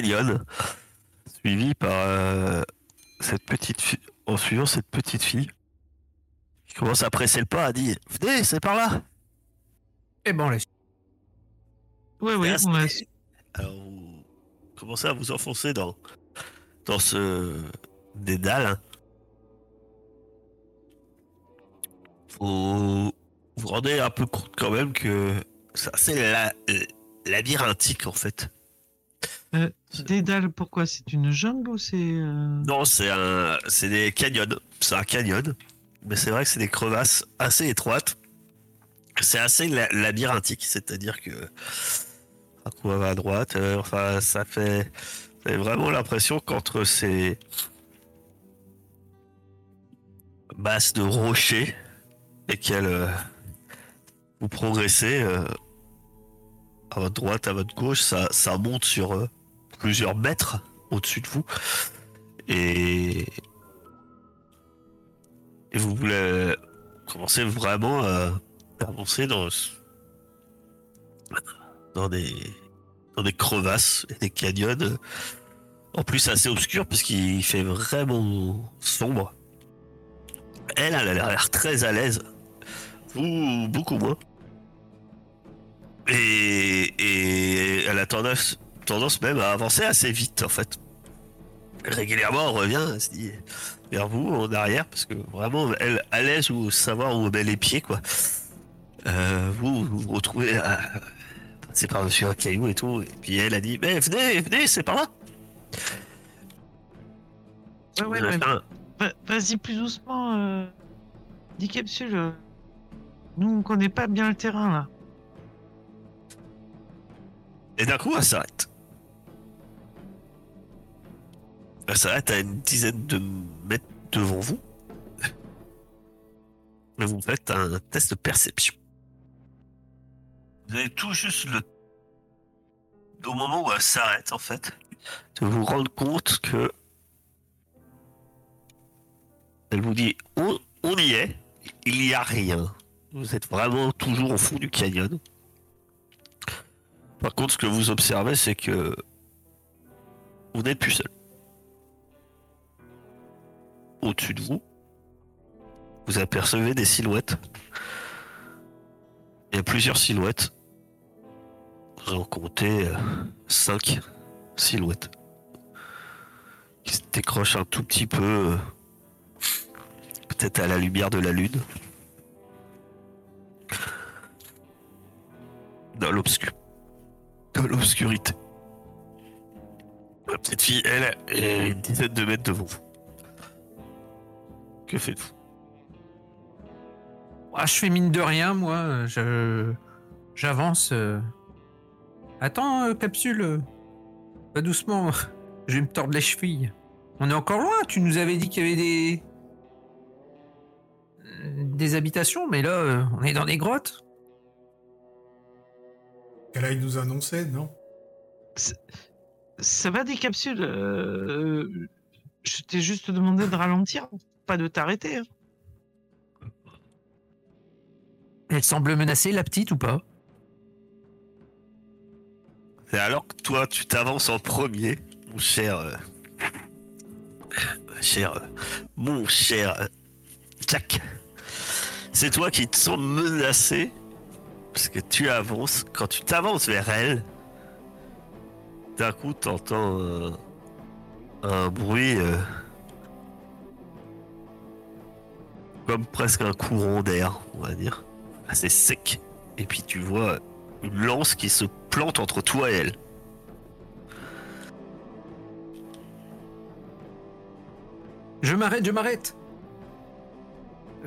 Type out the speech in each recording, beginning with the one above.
canyon, suivi par euh, cette petite fille, en suivant cette petite fille, qui commence à presser le pas, a dit Venez, c'est par là Eh ben, on laisse. Oui, oui, Restez. on laisse. Alors vous commencez à vous enfoncer dans, dans ce dédale. hein. Vous vous rendez un peu compte quand même que c'est assez la- labyrinthique en fait. Euh, Dédale, pourquoi? C'est une jungle ou c'est. euh, Non, c'est des canyons. C'est un canyon, mais c'est vrai que c'est des crevasses assez étroites. C'est assez la- labyrinthique, c'est-à-dire que coup on va à droite, euh, enfin ça fait, vraiment l'impression qu'entre ces masses de rochers lesquelles euh, vous progressez à votre droite, à votre gauche, ça, monte sur euh, plusieurs mètres au-dessus de vous. Et, vous voulez commencer vraiment à avancer dans, dans, des, dans des crevasses et des canyons. En plus, assez obscurs parce qu'il fait vraiment sombre. Elle, elle a l'air très à l'aise. Vous, beaucoup moins. Et, et elle a tendance, tendance même à avancer assez vite en fait. Régulièrement, on revient, elle se dit vers vous en arrière parce que vraiment, elle à l'aise ou savoir où met les pieds quoi. Euh, vous, vous vous retrouvez à passer par-dessus un caillou et tout. Et puis elle a dit Mais venez, venez, c'est par là. Ouais, ouais, un- Va- Vas-y plus doucement. Euh... Dis capsule. euh, Nous, on connaît pas bien le terrain là. Et d'un coup, elle s'arrête. Elle s'arrête à une dizaine de mètres devant vous. Et vous faites un test de perception. Vous avez tout juste le... Au moment où elle s'arrête, en fait, de vous rendre compte que... Elle vous dit, on y est, il n'y a rien. Vous êtes vraiment toujours au fond du canyon. Par contre, ce que vous observez, c'est que vous n'êtes plus seul. Au-dessus de vous, vous apercevez des silhouettes. Il y a plusieurs silhouettes. Vous en comptez euh, cinq silhouettes qui se décrochent un tout petit peu, euh, peut-être à la lumière de la lune, dans l'obscur dans l'obscurité. La petite fille, elle, est une dizaine de mètres devant vous. Que faites-vous? Ah, je fais mine de rien, moi. Je j'avance. euh. Attends, euh, capsule. Pas doucement. Je vais me tordre les chevilles. On est encore loin. Tu nous avais dit qu'il y avait des Euh, des habitations, mais là, euh, on est dans des grottes. Qu'elle aille nous annoncer, non? Ça va des capsules euh, Je t'ai juste demandé de ralentir, pas de t'arrêter. hein. Elle semble menacée, la petite ou pas? Alors que toi, tu t'avances en premier, mon cher. euh, cher. euh, mon cher. euh, Jack. C'est toi qui te sens menacé. Parce que tu avances. Quand tu t'avances vers elle, d'un coup, t'entends un bruit. Comme presque un courant d'air, on va dire. Assez sec. Et puis tu vois une lance qui se plante entre toi et elle. Je m'arrête, je m'arrête.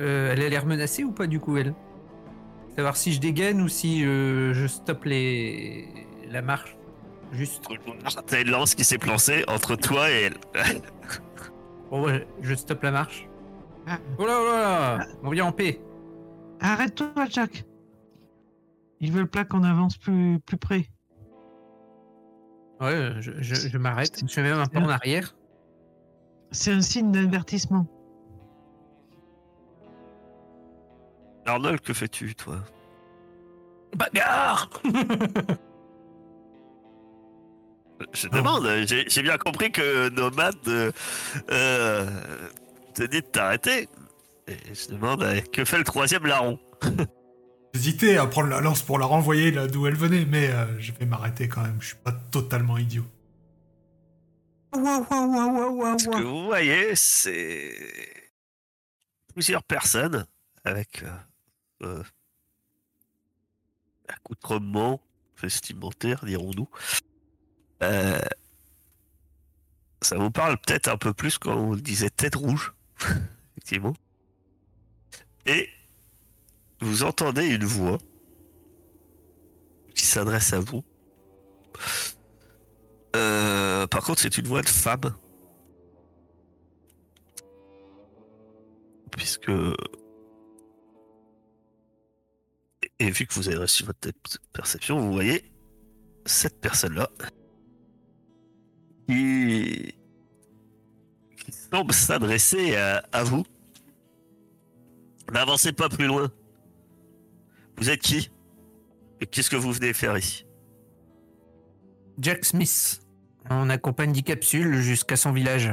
Euh, elle a l'air menacée ou pas du coup elle? Savoir si je dégaine ou si euh, je stoppe les la marche. Juste. T'as une lance qui s'est plancée entre toi et elle. Bon ouais, je stoppe la marche. Ah. Oh là oh là là On vient en paix. Arrête-toi, Jack. Ils veulent pas qu'on avance plus, plus près. Ouais, je, je, je m'arrête. Je fais même un pas en arrière. C'est un signe d'avertissement. Arnold, que fais-tu, toi? Bagarre Je demande, j'ai j'ai bien compris que Nomade euh, euh, te dit de t'arrêter. Et je demande, euh, que fait le troisième larron J'hésitais à prendre la lance pour la renvoyer là d'où elle venait, mais euh, je vais m'arrêter quand même. Je suis pas totalement idiot. Ce que vous voyez, c'est plusieurs personnes avec euh, euh, accoutrements vestimentaires, dirons-nous. Euh, ça vous parle peut-être un peu plus quand on disait tête rouge, effectivement. Et vous entendez une voix qui s'adresse à vous. Euh, par contre, c'est une voix de femme. Puisque. Et- vu que vous avez reçu votre perception, vous voyez cette personne-là qui. Qui semble s'adresser à, à vous. N'avancez pas plus loin. Vous êtes qui? Et qu'est-ce que vous venez faire ici? Jack Smith. On accompagne Dick Capsule jusqu'à son village.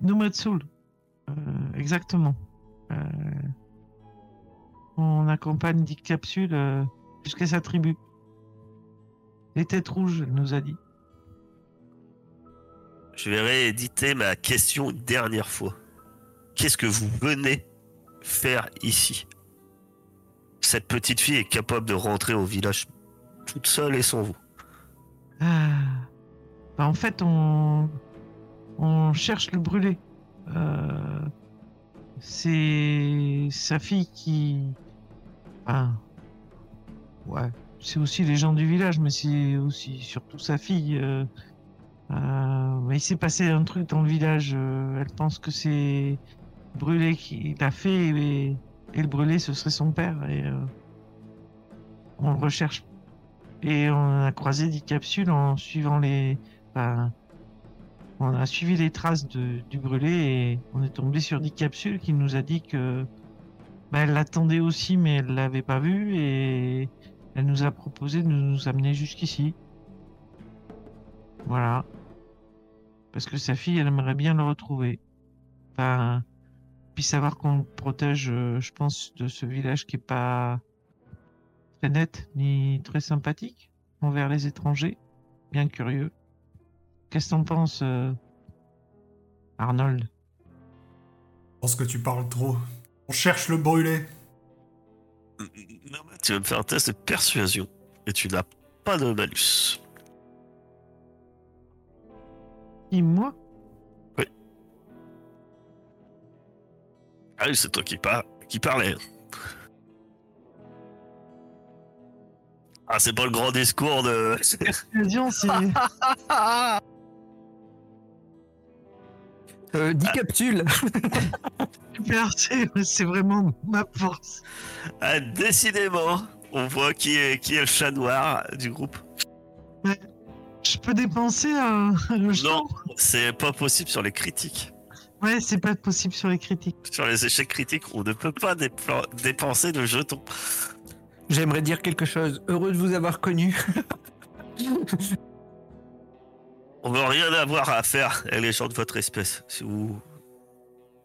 Nomad Soul. Euh, exactement. Euh, on accompagne Dick Capsule euh, jusqu'à sa tribu. Les têtes rouges, elle nous a dit. Je vais rééditer ma question une dernière fois. Qu'est-ce que vous venez faire ici? Cette petite fille est capable de rentrer au village toute seule et sans vous. Ah. Bah, en fait, on, cherche le brûlé. Euh, c'est sa fille qui. Enfin, ouais. C'est aussi les gens du village, mais c'est aussi surtout sa fille. euh, euh, mais il s'est passé un truc dans le village. euh, elle pense que c'est brûlé qui l'a fait et, le brûlé ce serait son père. Et euh, on le recherche et on a croisé des capsules en suivant les. on a suivi les traces du brûlé et on est tombé sur des capsules qui nous a dit que. bah, elle l'attendait aussi, mais elle l'avait pas vu et elle nous a proposé de nous amener jusqu'ici. Voilà. Parce que sa fille, elle aimerait bien le retrouver. Enfin, puis savoir qu'on le protège, euh, je pense, de ce village qui est pas très net ni très sympathique envers les étrangers. Bien curieux. Qu'est-ce que t'en penses, euh, Arnold? Je pense que tu parles trop. On cherche le brûlé. Non, mais tu vas me faire un test de persuasion. Et tu n'as pas de malus. Qui, moi Ah oui, c'est toi qui, par... qui parlais. Ah, c'est pas le grand discours de... Persuasion, c'est. Euh, Dick Capsule super, c'est c'est vraiment ma force. Ah, décidément, on voit qui est, qui est le chat noir du groupe. Je peux dépenser un, un jeton C'est pas possible sur les critiques. Ouais, c'est pas possible sur les critiques. Sur les échecs critiques, on ne peut pas dépla- dépenser de jetons. J'aimerais dire quelque chose. Heureux de vous avoir connu. On veut rien avoir à faire avec les gens de votre espèce. Si vous,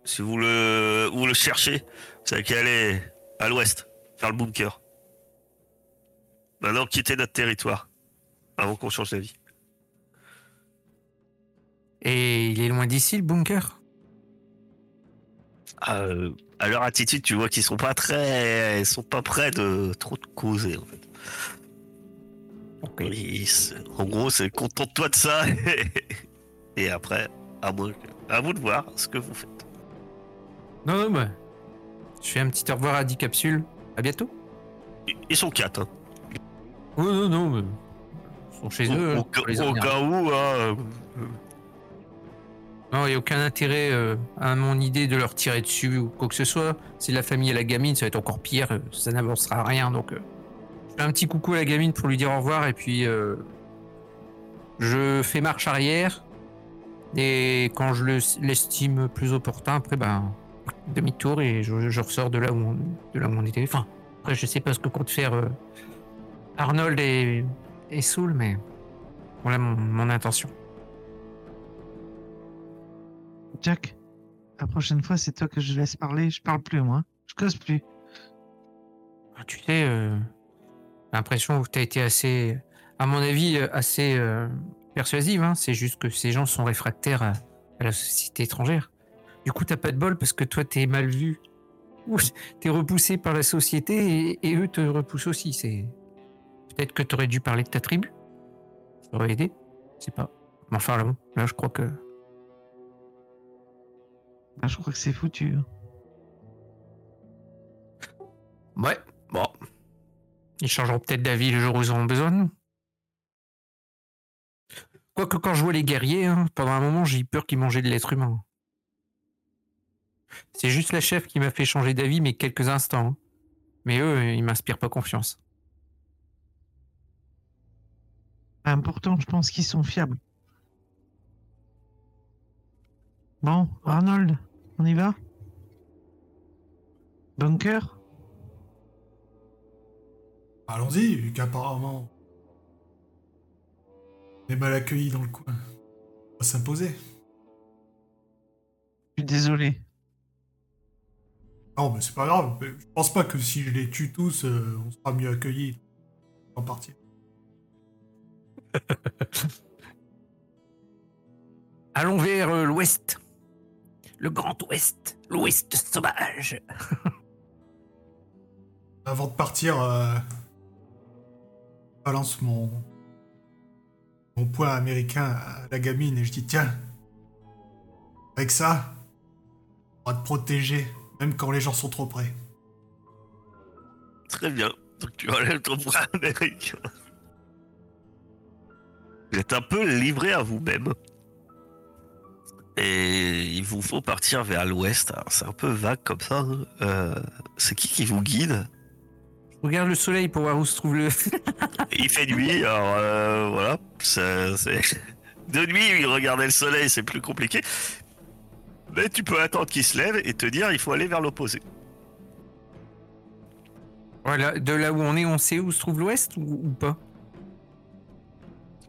si vous le, vous le cherchez, vous savez qu'elle est à l'ouest, vers le bunker. Maintenant, quittez notre territoire avant qu'on change d'avis. Et il est loin d'ici, le bunker? Euh, à leur attitude, tu vois qu'ils sont pas très, ils sont pas prêts de trop de causer en fait. Ils- en gros, c'est contente-toi de ça et après, à que, à vous de voir ce que vous faites. Non, non, bah. Je fais un petit au revoir à 10 capsules. À bientôt. Ils- sont quatre. Hein. Oh, non, non, mais. Ils sont chez Au, eux. au hein, au cas où, hein, euh, Non, il n'y a aucun intérêt euh, à mon idée de leur tirer dessus ou quoi que ce soit. C'est la famille à la gamine, ça va être encore pire. euh, Ça n'avancera rien. Donc, euh, je fais un petit coucou à la gamine pour lui dire au revoir. Et puis, je fais marche arrière. Et quand je le- l'estime plus opportun, après, ben, demi-tour et je, ressors de là, où on, était. Enfin, après, je sais pas ce que compte faire Arnold et, et Soul, mais voilà mon intention. Jack, la prochaine fois, c'est toi que je laisse parler. Je parle plus, moi. Je cause plus. Ah, Tu sais, euh, l'impression que tu as été assez, à mon avis, euh, assez euh, persuasive. hein. C'est juste que ces gens sont réfractaires à, la société étrangère. Du coup, t'as pas de bol parce que toi, t'es mal vu. T'es repoussé par la société et, eux te repoussent aussi. C'est peut-être que t'aurais dû parler de ta tribu. Ça aurait aidé. Je sais pas. Mais enfin, là, je crois que Bah, je crois que c'est foutu. hein. ouais. Bon, ils changeront peut-être d'avis le jour où ils auront besoin de nous. Quoique quand je vois les guerriers, hein, pendant un moment, j'ai eu peur qu'ils mangeaient de l'être humain. C'est juste la chef qui m'a fait changer d'avis, mais quelques instants. hein. Mais eux, ils m'inspirent pas confiance. Bah, Important, je pense qu'ils sont fiables. Bon, Arnold, on y va? Bunker? Allons-y, vu qu'apparemment. On est mal accueillis dans le coin. On va s'imposer. Je suis désolé. Non, mais c'est pas grave. Je pense pas que si je les tue tous, euh, on sera mieux accueillis. En partie. Allons vers euh, l'ouest. Le grand ouest. L'ouest sauvage. Avant de partir, euh, je balance mon mon poing américain à la gamine et je dis tiens, avec ça, on va te protéger, même quand les gens sont trop près. Très bien. Donc tu enlèves ton bras américain. Vous êtes un peu livré à vous-même. Et il vous faut partir vers l'ouest. Alors c'est un peu vague comme ça. hein. Euh, c'est qui qui vous guide? Je regarde le soleil pour voir où se trouve le. Il fait nuit, alors euh, voilà. De nuit, regarder le soleil, c'est plus compliqué. Mais tu peux attendre qu'il se lève et te dire il faut aller vers l'opposé. voilà, de là où on est, on sait où se trouve l'ouest ou, ou pas?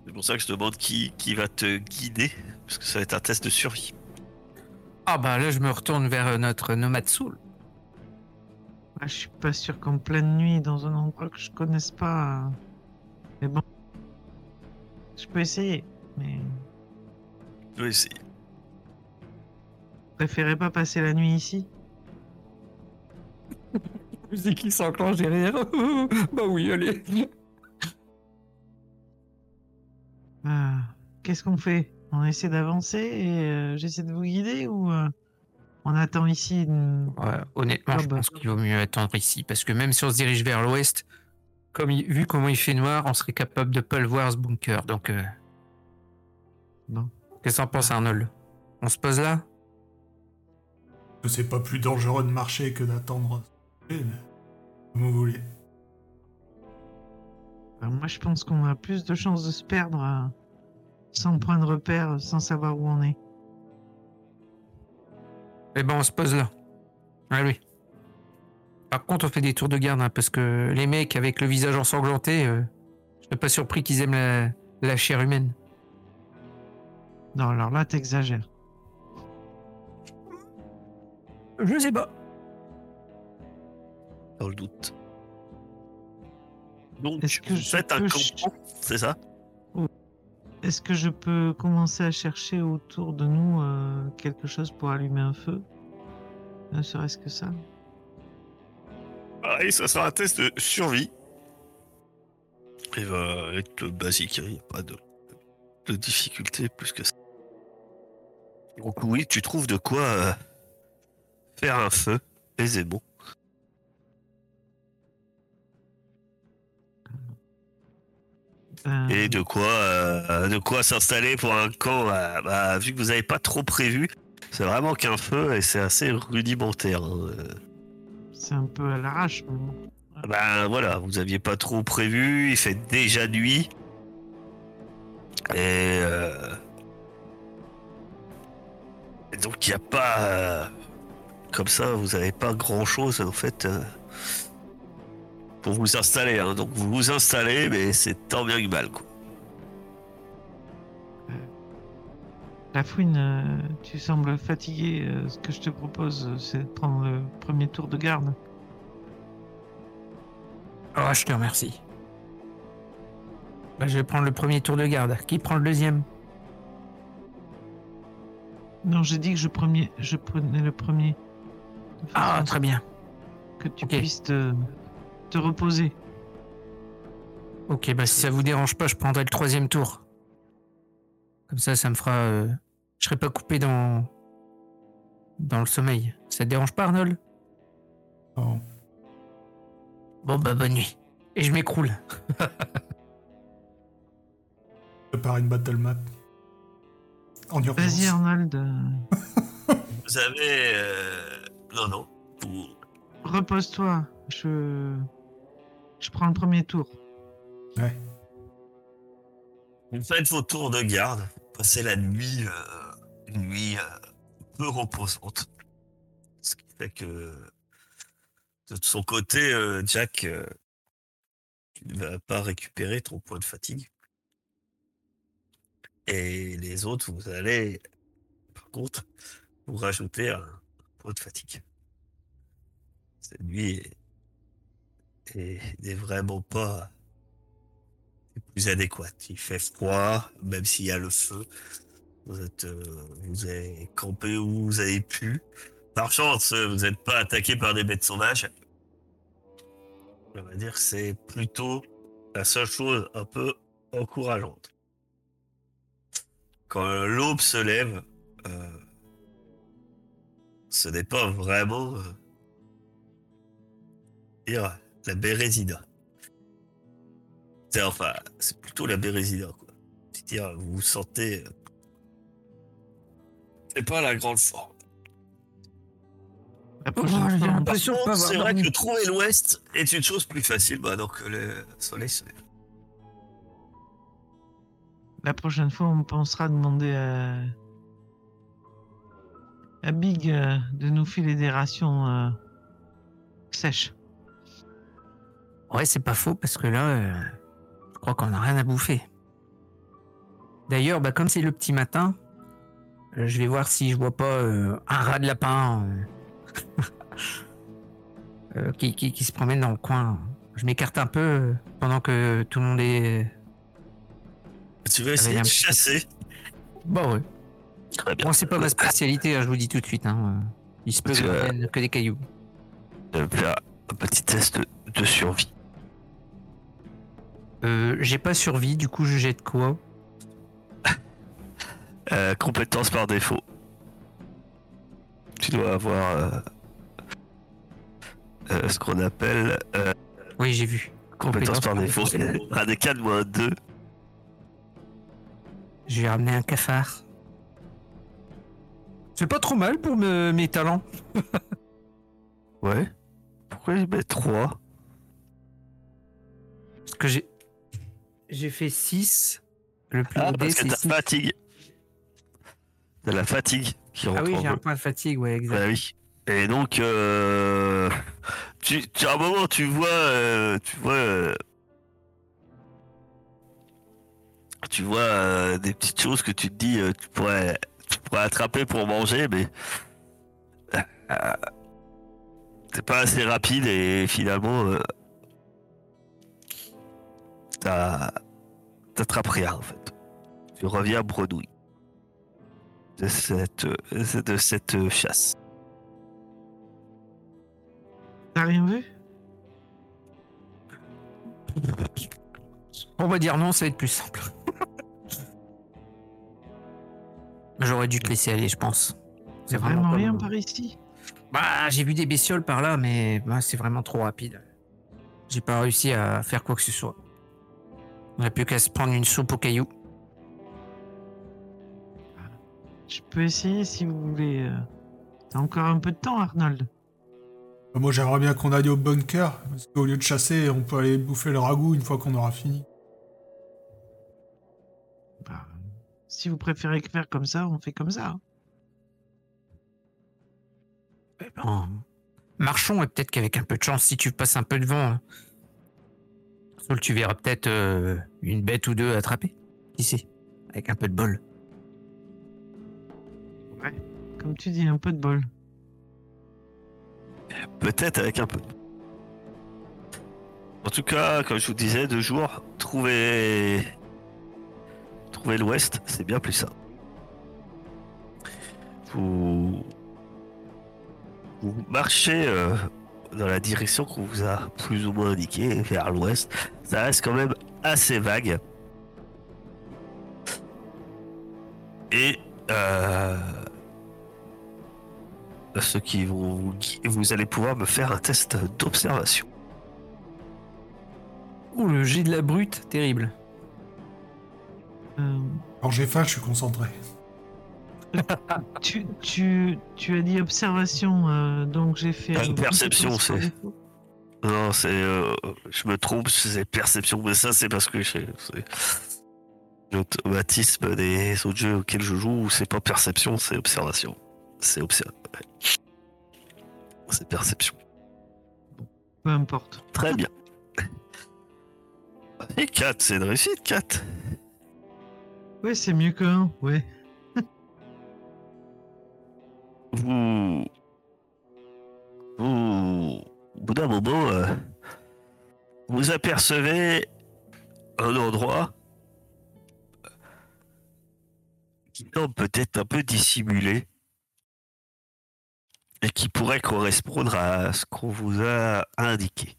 C'est pour ça que je te demande qui, qui va te guider. Parce que ça va être un test de survie. Ah bah là, je me retourne vers euh, notre nomade soul. Ah, je suis pas sûr qu'en pleine nuit, dans un endroit que je connaisse pas. euh, Mais bon. Je peux essayer. Mais Je vais essayer. je préférais pas passer la nuit ici. musique qui s'enclenche derrière. bah oui, allez. Ah, Qu'est-ce qu'on fait? On essaie d'avancer et euh, j'essaie de vous guider ou euh, on attend ici une- Ouais, honnêtement, je bah. pense qu'il vaut mieux attendre ici. Parce que même si on se dirige vers l'ouest, comme il- vu comment il fait noir, on serait capable de pas le voir ce bunker. Donc, euh, Bon. qu'est-ce que t'en penses, Arnold? On se pose là? Que c'est pas plus dangereux de marcher que d'attendre. Comme vous voulez. Euh, Moi, je pense qu'on a plus de chances de se perdre euh, sans point de repère, sans savoir où on est. Eh ben, on se pose là. Allez. Par contre, on fait des tours de garde, hein, parce que les mecs avec le visage ensanglanté, euh, je suis pas surpris qu'ils aiment la, la chair humaine. Non, alors là, t'exagères. Je sais pas. Dans le doute. Donc, vous faites un campement, c'est ça? Est-ce que je peux commencer à chercher autour de nous euh, quelque chose pour allumer un feu? Ne serait-ce que ça. Pareil, ça sera un test de survie. Il va être basique, il n'y a pas de, de difficulté plus que ça. Donc oui, tu trouves de quoi euh, faire un feu aisément. Ben, Et de quoi, euh, de quoi s'installer pour un camp. euh, bah, vu que vous n'avez pas trop prévu, c'est vraiment qu'un feu et c'est assez rudimentaire. hein, euh. c'est un peu à l'arrache. mais. Ben voilà, vous aviez pas trop prévu, il fait déjà nuit. Et, euh, et donc il n'y a pas... euh, Comme ça, vous n'avez pas grand-chose en fait euh, pour vous installer. hein. Donc vous vous installez, mais c'est tant bien que mal. Quoi. La fouine, euh, tu sembles fatigué. euh, ce que je te propose, c'est de prendre le premier tour de garde. Oh, je te remercie. Bah, je vais prendre le premier tour de garde. Qui prend le deuxième? Non, j'ai dit que je, premier, je prenais le premier. Ah, très bien. Que tu puisses te, te reposer. Ok, bah si ça vous dérange pas, je prendrai le troisième tour. Comme ça, ça me fera. euh, Je serai pas coupé dans. dans le sommeil. Ça te dérange pas, Arnold? Non. Bon, bah bonne nuit. Et je m'écroule. Prépare une battle map. En urgence. Vas-y, Arnold. Vous avez... euh, Non, non. Vous, Repose-toi. Je. Je prends le premier tour. Ouais. vous faites vos tours de garde, vous passez la nuit, euh, une nuit euh, peu reposante. Ce qui fait que de son côté, euh, Jack, euh, tu ne vas pas récupérer ton point de fatigue. Et les autres, vous allez, par contre, vous rajouter un point de fatigue. Cette nuit est, est- n'est vraiment pas plus adéquate. Il fait froid, même s'il y a le feu. Vous êtes, euh, vous avez campé où vous avez pu. Par chance, vous n'êtes pas attaqué par des bêtes sauvages. On va dire c'est plutôt la seule chose un peu encourageante. Quand l'aube se lève, euh, ce n'est pas vraiment euh, la Bérésina. C'est enfin, c'est plutôt la Bérésina, quoi. C'est-à-dire, vous vous sentez. euh, C'est pas la grande forme. La Oh, j'ai l'impression de pas avoir C'est vrai dormi. que trouver l'ouest est une chose plus facile maintenant que le soleil se lève. La prochaine fois, on pensera demander à, à Big euh, de nous filer des rations euh, sèches. Ouais, c'est pas faux parce que là, euh, je crois qu'on a rien à bouffer. D'ailleurs, bah, comme c'est le petit matin, euh, je vais voir si je vois pas euh, un rat de lapin qui, qui- qui se promène dans le coin. Je m'écarte un peu pendant que tout le monde est. Tu veux essayer de chasser? Bon, ouais. Très bien. Bon, c'est pas ma spécialité, hein, je vous dis tout de suite. hein, Il se peut que que des cailloux. Un petit test de survie. Euh, J'ai pas survie, du coup, je jette quoi Euh, compétence par défaut. Tu dois avoir euh, euh, ce qu'on appelle Oui, j'ai vu. compétence par défaut. Un des 4 moins 2. Je vais ramener un cafard. C'est pas trop mal pour me- mes talents. Ouais. Pourquoi il met 3 Parce que j'ai. J'ai fait 6. Le plus Ah, haut parce que c'est t'as 6. fatigue. T'as la fatigue qui rentre Ah oui, j'ai un point de fatigue, ouais, exact. Bah oui. Et donc, euh, tu, tu- à un moment, tu vois, euh, tu vois, euh, tu vois des petites choses que tu te dis, tu pourrais, tu pourrais attraper pour manger, mais t'es pas assez rapide et finalement, t'attrapes rien en fait. Tu reviens bredouille de cette, de cette chasse. T'as rien vu? On va dire non, ça va être plus simple. J'aurais dû te laisser aller, je pense. C'est vraiment pas rien par ici? Bah, j'ai vu des bestioles par là, mais bah, c'est vraiment trop rapide. J'ai pas réussi à faire quoi que ce soit. On n'a plus qu'à se prendre une soupe aux cailloux. Je peux essayer si vous voulez. euh. T'as encore un peu de temps, Arnold. Euh, Moi, j'aimerais bien qu'on aille au bunker, parce qu'au lieu de chasser, on peut aller bouffer le ragoût une fois qu'on aura fini. Bah, si vous préférez faire comme ça, on fait comme ça. hein. Eh ben, marchons et peut-être qu'avec un peu de chance, si tu passes un peu de tu verras peut-être euh, une bête ou deux attraper. Qui sait Avec un peu de bol. Comme tu dis, un peu de bol. Peut-être avec un peu. En tout cas, comme je vous disais, deux jours, trouver. Trouver l'ouest, c'est bien plus ça. Vous. Vous marchez euh, dans la direction qu'on vous a plus ou moins indiquée, vers l'ouest. Ça reste quand même assez vague. Et. Euh, ceux qui vont vous vous allez pouvoir me faire un test d'observation. Ouh, le jet de la brute, terrible. Euh, Quand j'ai faim, je suis concentré. Tu, tu, tu as dit observation, euh, donc j'ai fait. Ah, euh, perception, c'est-. Non, c'est. euh, je me trompe, c'est perception, mais ça, c'est parce que c'est l'automatisme des autres jeux auxquels je joue, c'est pas perception, c'est observation. C'est observation. C'est perception. Peu importe. Très bien. Et 4, c'est une réussite, 4. Ouais, c'est mieux que un, ouais. Vous. Vous. Au bout d'un moment, vous apercevez un endroit qui semble peut-être un peu dissimulé et qui pourrait correspondre à ce qu'on vous a indiqué.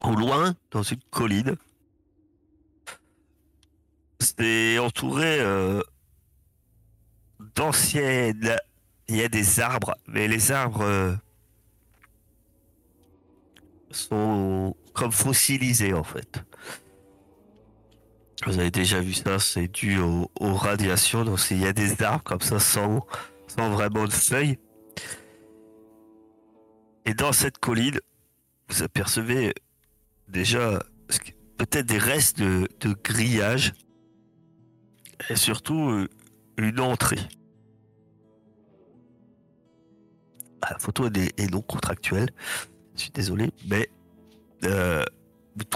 Au loin, dans une colline, c'est entouré euh, d'anciennes. Il y a des arbres, mais les arbres euh, sont comme fossilisés en fait. Vous avez déjà vu ça, c'est dû au- aux radiations. Donc il y a des arbres comme ça sans, sans vraiment de feuilles. Et dans cette colline, vous apercevez déjà peut-être des restes de, de grillage et surtout euh, une entrée. Ah, La photo est, non contractuelle. Je suis désolé, mais euh,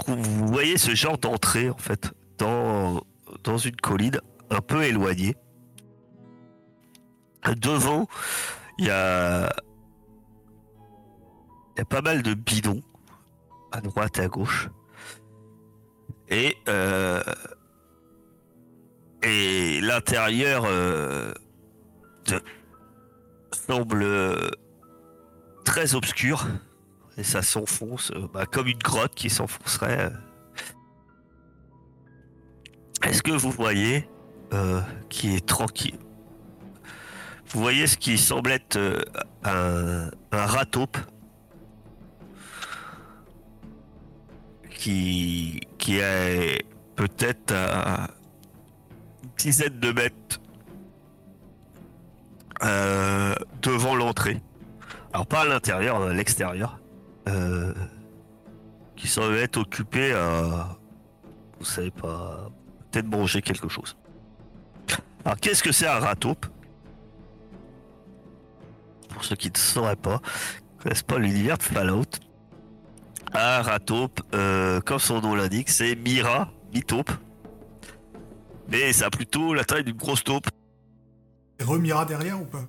vous, voyez ce genre d'entrée en fait dans, dans une colline un peu éloignée. Devant, il y a, y a pas mal de bidons à droite et à gauche. Et, euh, et l'intérieur euh, semble euh, très obscur. Et ça s'enfonce euh, bah, comme une grotte qui s'enfoncerait. euh. Est-ce que vous voyez euh, qui est tranquille? Vous voyez ce qui semble être un, un rat qui, qui est peut-être à une dizaine de mètres devant l'entrée. Alors pas à l'intérieur, à l'extérieur. Euh, qui semble être occupé à, vous savez pas, peut-être manger quelque chose. Alors qu'est-ce que c'est un rat taupe Pour ceux qui ne sauraient pas, connaissent pas l'univers de Fallout. Un rat taupe, euh, comme son nom l'indique, c'est Mira, mi-taupe. Mais ça a plutôt la taille d'une grosse taupe. Remira derrière ou pas?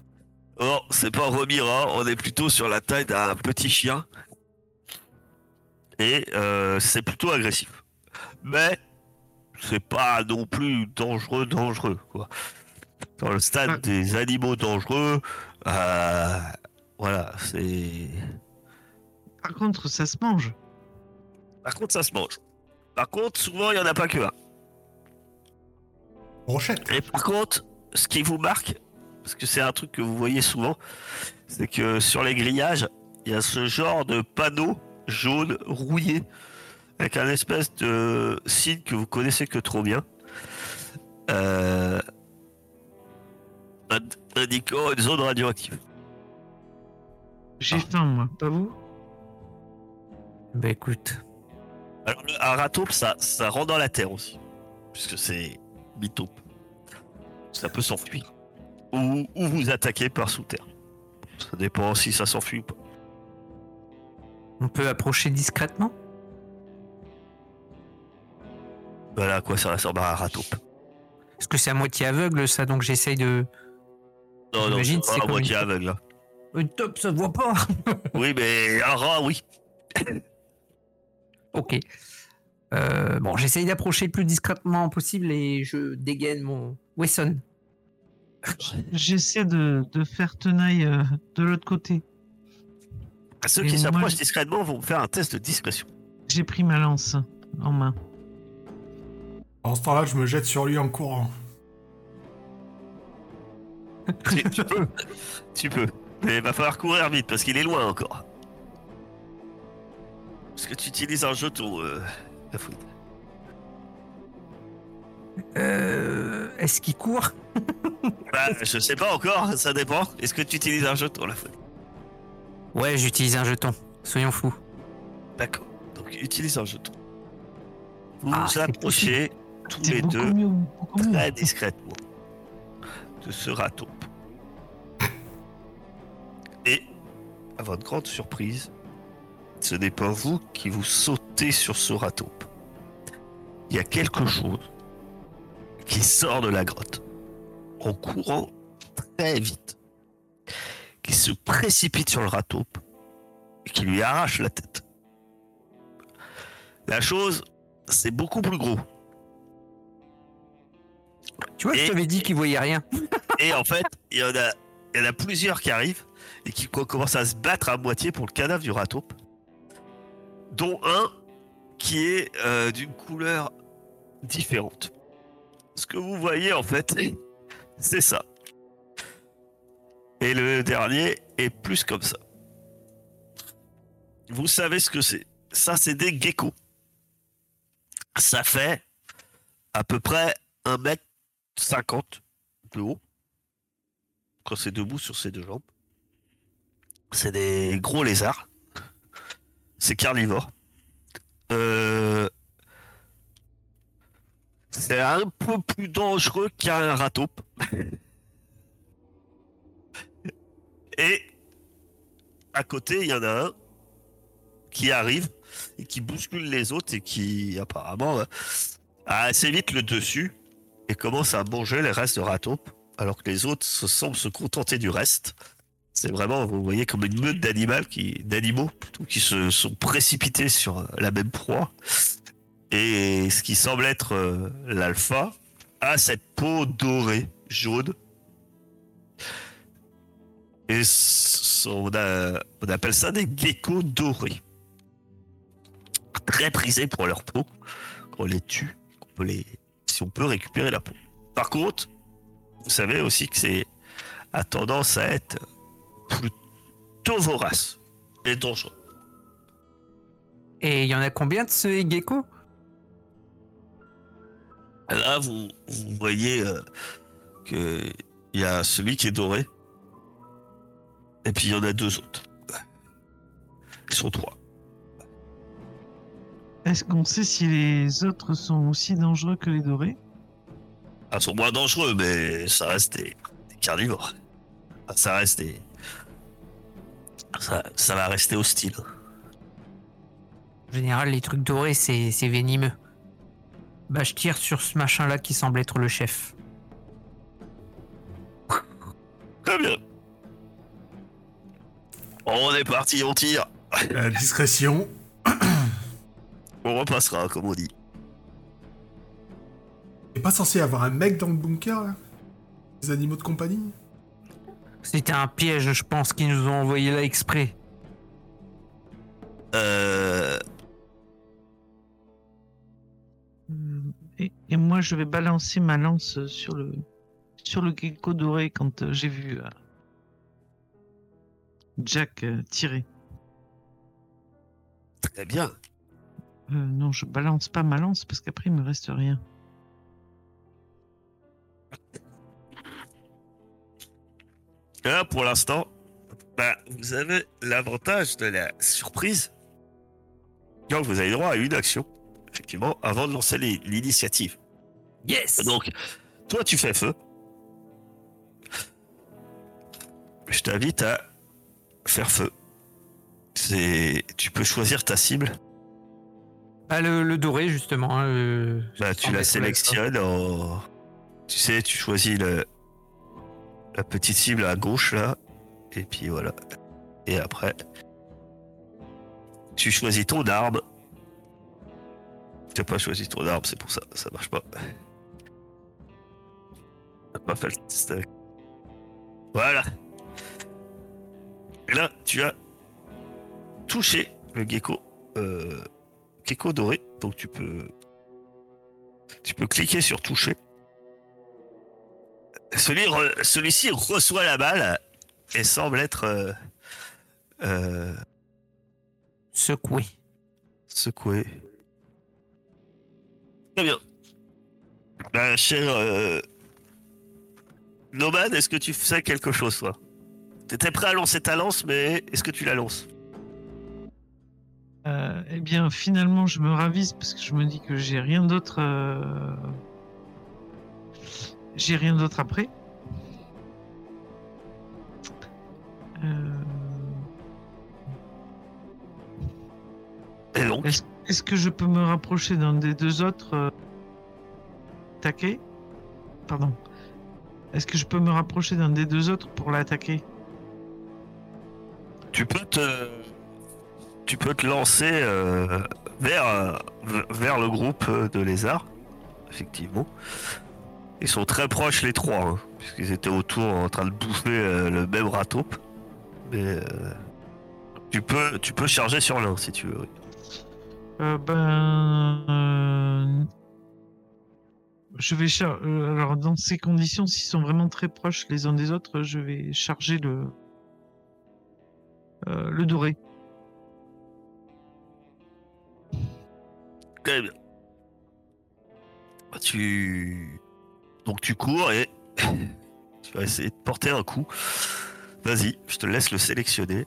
Oh, c'est pas Remira, on est plutôt sur la taille d'un petit chien. Et euh, c'est plutôt agressif. Mais c'est pas non plus dangereux, dangereux. Quoi. Dans le stade Ouais. des animaux dangereux, euh, voilà, c'est. Par contre, ça se mange. Par contre, ça se mange. Par contre, souvent, il n'y en a pas que un. Brochette. Et par contre, ce qui vous marque, parce que c'est un truc que vous voyez souvent, c'est que sur les grillages, il y a ce genre de panneau jaune rouillé avec un espèce de signe que vous connaissez que trop bien. Euh, indiquant une zone radioactive. J'ai faim, moi, pas vous? Bah écoute. Alors, le- un rataupe, ça, ça rentre dans la terre aussi. Puisque c'est bitaupe. Ça peut s'enfuir. Ou, ou vous attaquer par sous terre. Ça dépend si ça s'enfuit ou pas. On peut approcher discrètement? Voilà à quoi ça ressemble à un rataupe. Parce que c'est à moitié aveugle ça, donc j'essaye de. Non, non, c'est pas à moitié une- aveugle. hein. Une top, ça voit pas Oui, mais un rat, oui. Ok. Euh, bon, j'essaye d'approcher le plus discrètement possible et je dégaine mon Wesson. J'essaie de, de faire tenaille euh, de l'autre côté. Ceux Et qui s'approchent discrètement vont faire un test de discrétion. J'ai pris ma lance en main. En ce temps-là, je me jette sur lui en courant. tu, tu peux. Tu peux. Mais il va falloir courir vite parce qu'il est loin encore. Parce que tu utilises un jeton, euh, la fouine. Euh, Est-ce qu'il court Bah, je sais pas encore, ça dépend. Est-ce que tu utilises un jeton, la Ouais, j'utilise un jeton. Soyons fous. D'accord. Donc, utilise un jeton. Vous Ah, vous approchez tous les deux mieux, beaucoup mieux. très discrètement de ce râteau. Et, à votre grande surprise, ce n'est pas vous qui vous sautez sur ce râteau. Il y a quelque chose qui sort de la grotte en courant très vite, qui se précipite sur le râteau et qui lui arrache la tête. La chose, c'est beaucoup plus gros. Tu vois, Et- je t'avais dit qu'il voyait rien. Et en fait, il y en a, il y en a plusieurs qui arrivent et qui co- commencent à se battre à moitié pour le cadavre du rataupe. Dont un qui est euh, d'une couleur différente. Ce que vous voyez en fait, c'est ça. Et le dernier est plus comme ça. Vous savez ce que c'est. Ça, c'est des geckos. Ça fait à peu près 1m50 de haut quand c'est debout sur ses deux jambes. C'est des gros lézards. C'est carnivore. Euh, C'est un peu plus dangereux qu'un rataupe. Et à côté, il y en a un qui arrive et qui bouscule les autres et qui apparemment euh, a assez vite le dessus et commence à manger les restes de rataupe alors que les autres se semblent se contenter du reste. C'est vraiment, vous voyez, comme une meute d'animaux qui, se sont précipités sur la même proie. Et ce qui semble être euh, l'alpha a cette peau dorée, jaune. Et on, appelle ça des geckos dorés. Très prisés pour leur peau. On les tue, on peut les, si on peut récupérer la peau. Par contre, vous savez aussi que c'est a tendance à être plutôt vorace et dangereux. Et il y en a combien de ce gecko Là, vous, vous voyez euh, que il y a celui qui est doré, et puis il y en a deux autres. Ils sont trois. Est-ce qu'on sait si les autres sont aussi dangereux que les dorés? Ah, Ils sont moins dangereux, mais ça reste des, des carnivores. Ah, Ça reste des... Ça, ça va rester hostile. En général, les trucs dorés, c'est c'est venimeux. Bah, je tire sur ce machin-là qui semble être le chef. Très bien. On est parti, on tire. La discrétion. On repassera, comme on dit. T'es pas censé avoir un mec dans le bunker, là? Des animaux de compagnie? C'était un piège, je pense, qu'ils nous ont envoyé là exprès. Je vais balancer ma lance sur le, sur le gecko doré quand euh, j'ai vu euh, Jack euh, tirer. Très bien. Non, je balance pas ma lance parce qu'après il me reste rien. Là, pour l'instant, bah, vous avez l'avantage de la surprise. Donc, vous avez droit à une action, effectivement, avant de lancer l'initiative. Yes Donc, toi, tu fais feu. Je t'invite à faire feu. C'est, tu peux choisir ta cible. Bah, le, le doré, justement. hein, euh, Bah, tu la sélectionnes en... Tu sais, tu choisis le... la petite cible à gauche, là. Et puis voilà. Et après... Tu choisis ton arme. Tu n'as pas choisi ton arme, c'est pour ça. Ça marche pas. Pas fait le test avec. Voilà. Et là, tu as touché le gecko. Euh, gecko doré. Donc tu peux tu peux cliquer sur toucher. Celui Celui-ci reçoit la balle et semble être euh, euh, Secoué. secoué. Très bien. Ben, cher Nomad, est-ce que tu fais quelque chose, toi? T'étais prêt à lancer ta lance, mais est-ce que tu la lances? Euh, eh bien, finalement, je me ravise parce que je me dis que j'ai rien d'autre. euh, J'ai rien d'autre après. Euh, Et donc? Est-ce est-ce que je peux me rapprocher d'un des deux autres attaquer Pardon. Est-ce que je peux me rapprocher d'un des deux autres pour l'attaquer? Tu peux te tu peux te lancer euh, vers euh, vers le groupe euh, de lézards effectivement. Ils sont très proches les trois hein, puisqu'ils étaient autour en train de bouffer euh, le même mais euh, tu peux tu peux charger sur l'un si tu veux oui. Euh, ben, je vais char- euh, alors dans ces conditions, s'ils sont vraiment très proches les uns des autres, je vais charger le euh, le doré. Très bien. Bah, Tu donc tu cours et tu vas essayer de porter un coup. Vas-y, je te laisse le sélectionner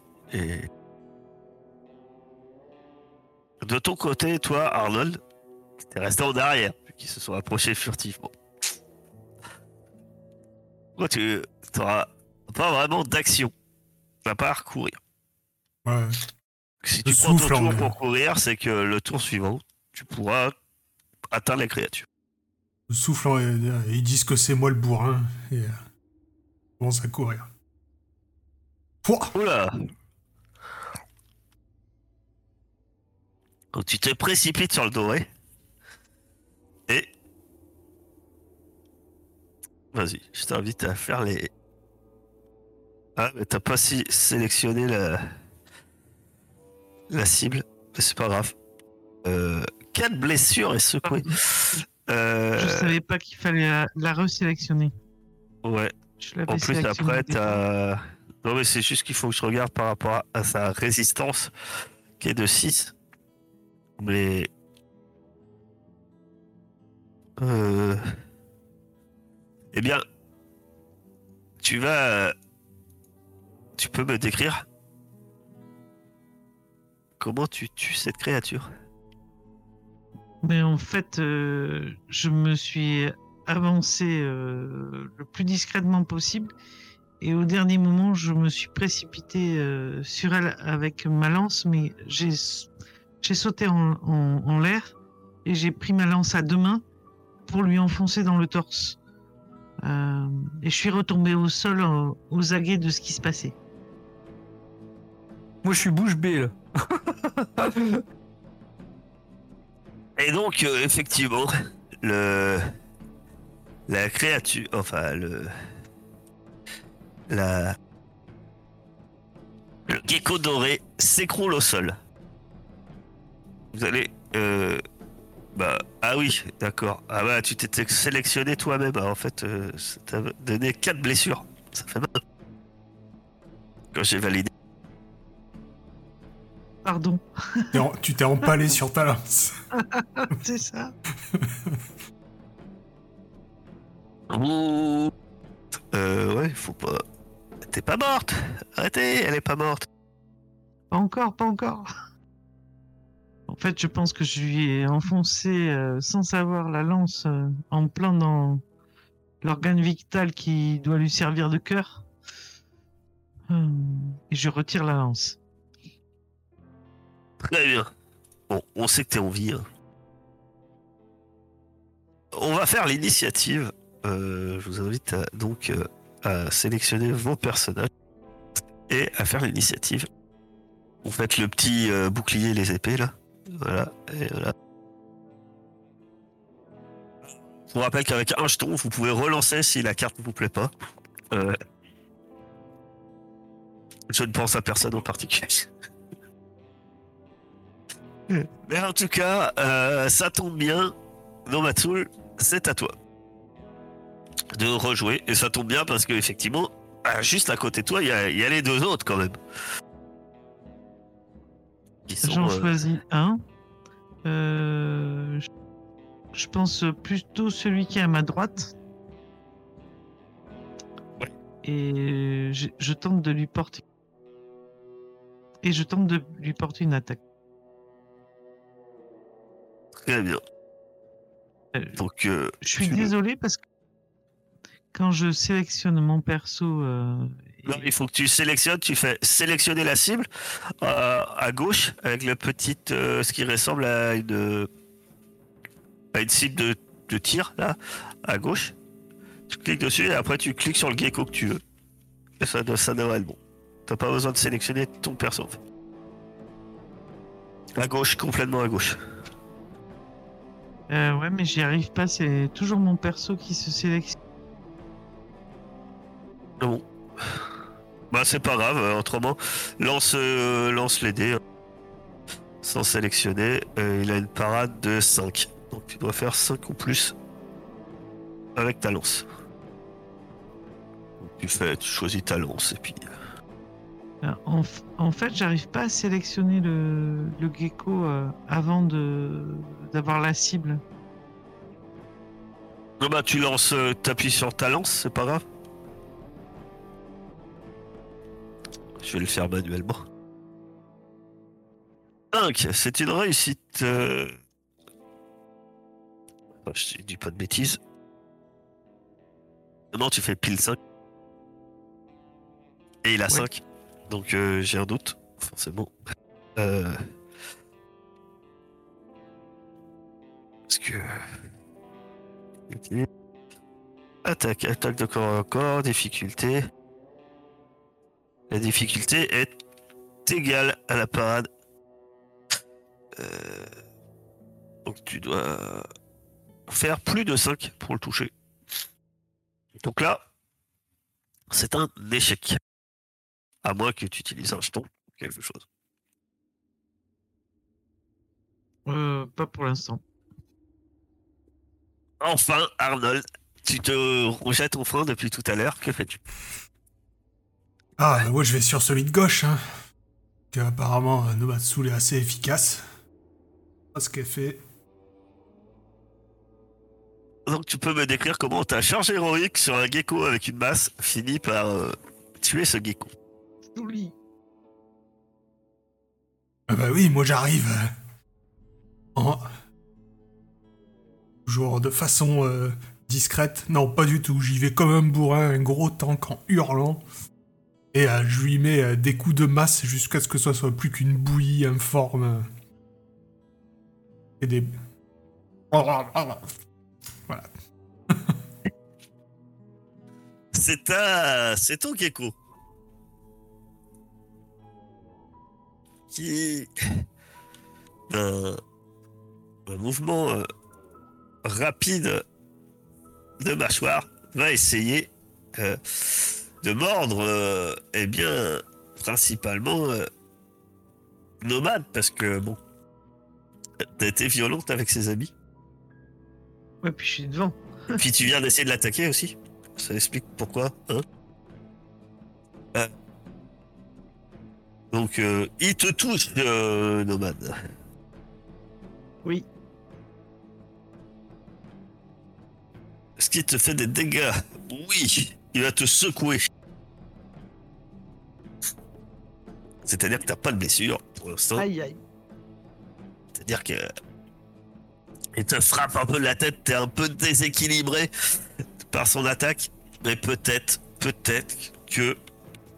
de ton côté, toi, Arnold, t'es resté en arrière, qu'ils se sont approchés furtivement. Tu n'auras pas vraiment d'action, à part courir. Ouais. Si tu prends ton souffle tour pour courir, c'est que le tour suivant, tu pourras atteindre la créature. Le soufflant, et, et ils disent que c'est moi le bourrin. Et euh, commence à courir. Pouah Oula Donc tu te précipites sur le doré. Et... Vas-y, je t'invite à faire les... Ah, mais t'as pas si sélectionné la... La cible. Mais C'est pas grave. Euh, quatre blessures et secoué. Euh, Je savais pas qu'il fallait la, la resélectionner. ouais. Je En plus, après, t'as. Non, mais c'est juste qu'il faut que je regarde par rapport à- à sa résistance, qui est de 6. Mais. Euh... Eh bien. Tu vas. Tu peux me décrire Comment tu tues cette créature? Mais en fait, euh, je me suis avancé euh, le plus discrètement possible. Et au dernier moment, je me suis précipité euh, sur elle avec ma lance, mais j'ai sauté en- en l'air et j'ai pris ma lance à deux mains pour lui enfoncer dans le torse. Euh, et je suis retombé au sol euh, aux aguets de ce qui se passait. Moi, je suis bouche bée, là. Et donc, euh, effectivement, le. La créature. Enfin, le. La. Le gecko doré s'écroule au sol. Vous allez euh, Bah, ah oui, d'accord. Ah bah, tu t'étais sélectionné toi-même. Ah, En fait, euh, ça t'a donné 4 blessures. Ça fait mal. Quand j'ai validé. Pardon, Tu t'es empalé sur ta lance. c'est ça. Ouh. Euh, ouais, faut pas. T'es pas morte. Arrêtez, elle est pas morte. Pas encore, pas encore. En fait, je pense que je lui ai enfoncé euh, sans savoir la lance euh, en plein dans l'organe vital qui doit lui servir de cœur. Hum, Et je retire la lance. Très bien. Bon, on sait que t'es en vie. hein. On va faire l'initiative. Euh, je vous invite donc euh, à sélectionner vos personnages et à faire l'initiative. Vous faites le petit euh, bouclier les épées là. Voilà. Et voilà. Je vous rappelle qu'avec un jeton, vous pouvez relancer si la carte ne vous plaît pas. Euh, Je ne pense à personne en particulier. Mais en tout cas, euh, ça tombe bien. Nomatsul, c'est à toi de rejouer. Et ça tombe bien parce que effectivement, ah, juste à côté de toi, il y a les deux autres quand même. J'en euh, choisis un. Euh, je- pense plutôt celui qui est à ma droite. Ouais. Et je, je tente de lui porter. Et je tente de lui porter une attaque. très bien. Euh, Donc, euh, Je suis désolé parce que quand je sélectionne mon perso, non, il faut que tu sélectionnes. Tu fais sélectionner la cible euh, à gauche avec le petit, euh, ce qui ressemble à une, à une cible de, de tir là, à gauche. Tu cliques dessus et après tu cliques sur le gecko que tu veux. Et ça, ça devrait être bon. T'as pas besoin de sélectionner ton perso. À gauche, complètement à gauche. euh, ouais, mais j'y arrive pas. C'est toujours mon perso qui se sélectionne. Ah Bon. Bah c'est pas grave, euh, autrement, lance, euh, lance les dés. hein. Sans sélectionner, euh, il a une parade de 5. Donc tu dois faire 5 ou plus avec ta lance. Donc, tu fais, tu choisis ta lance et puis. Euh, En, en fait, j'arrive pas à sélectionner le, le gecko euh, avant de d'avoir la cible. Non bah tu lances, euh, t'appuies sur ta lance, c'est pas grave. Je vais le faire manuellement. 5, c'est une réussite. euh. Ah, je dis pas de bêtises. Non, tu fais pile 5. Et il a Ouais. 5. Donc euh, j'ai un doute, forcément. Euh... Parce que... Ok. Attaque, attaque de corps à corps, difficulté. La difficulté est égale à la parade. Euh, Donc tu dois faire plus de 5 pour le toucher. Donc là, c'est un échec. À moins que tu utilises un jeton ou quelque chose. Euh, pas pour l'instant. Enfin, Arnold, tu te rejettes ton frein depuis tout à l'heure. Que fais-tu? Ah, bah moi je vais sur celui de gauche. Hein. Que apparemment, Nomatsul est assez efficace. Ah, ce qu'elle fait. Donc tu peux me décrire comment ta charge héroïque sur un gecko avec une masse finit par euh, tuer ce gecko. Joli. Ah bah oui, moi j'arrive. euh, en... Toujours de façon euh, discrète. Non, pas du tout. J'y vais comme un bourrin, un gros tank en hurlant. Et euh, je lui mets euh, des coups de masse jusqu'à ce que ce soit plus qu'une bouillie informe. Et des... Voilà. C'est ta... c'est ton gecko. Qui... d'un un mouvement euh, rapide de mâchoire va essayer euh, de mordre, euh, eh bien, principalement euh, Nomade, parce que bon, t'as été violente avec ses amis. Ouais, puis je suis devant. Puis tu viens d'essayer de l'attaquer aussi. Ça explique pourquoi, hein Euh. Donc, euh, il te touche, euh, Nomade. Oui. Est-ce qu'il te fait des dégâts Oui, il va te secouer. C'est-à-dire que t'as pas de blessure pour l'instant. Aïe, aïe. C'est-à-dire que. Il te frappe un peu de la tête, t'es un peu déséquilibré par son attaque. Mais peut-être, peut-être que.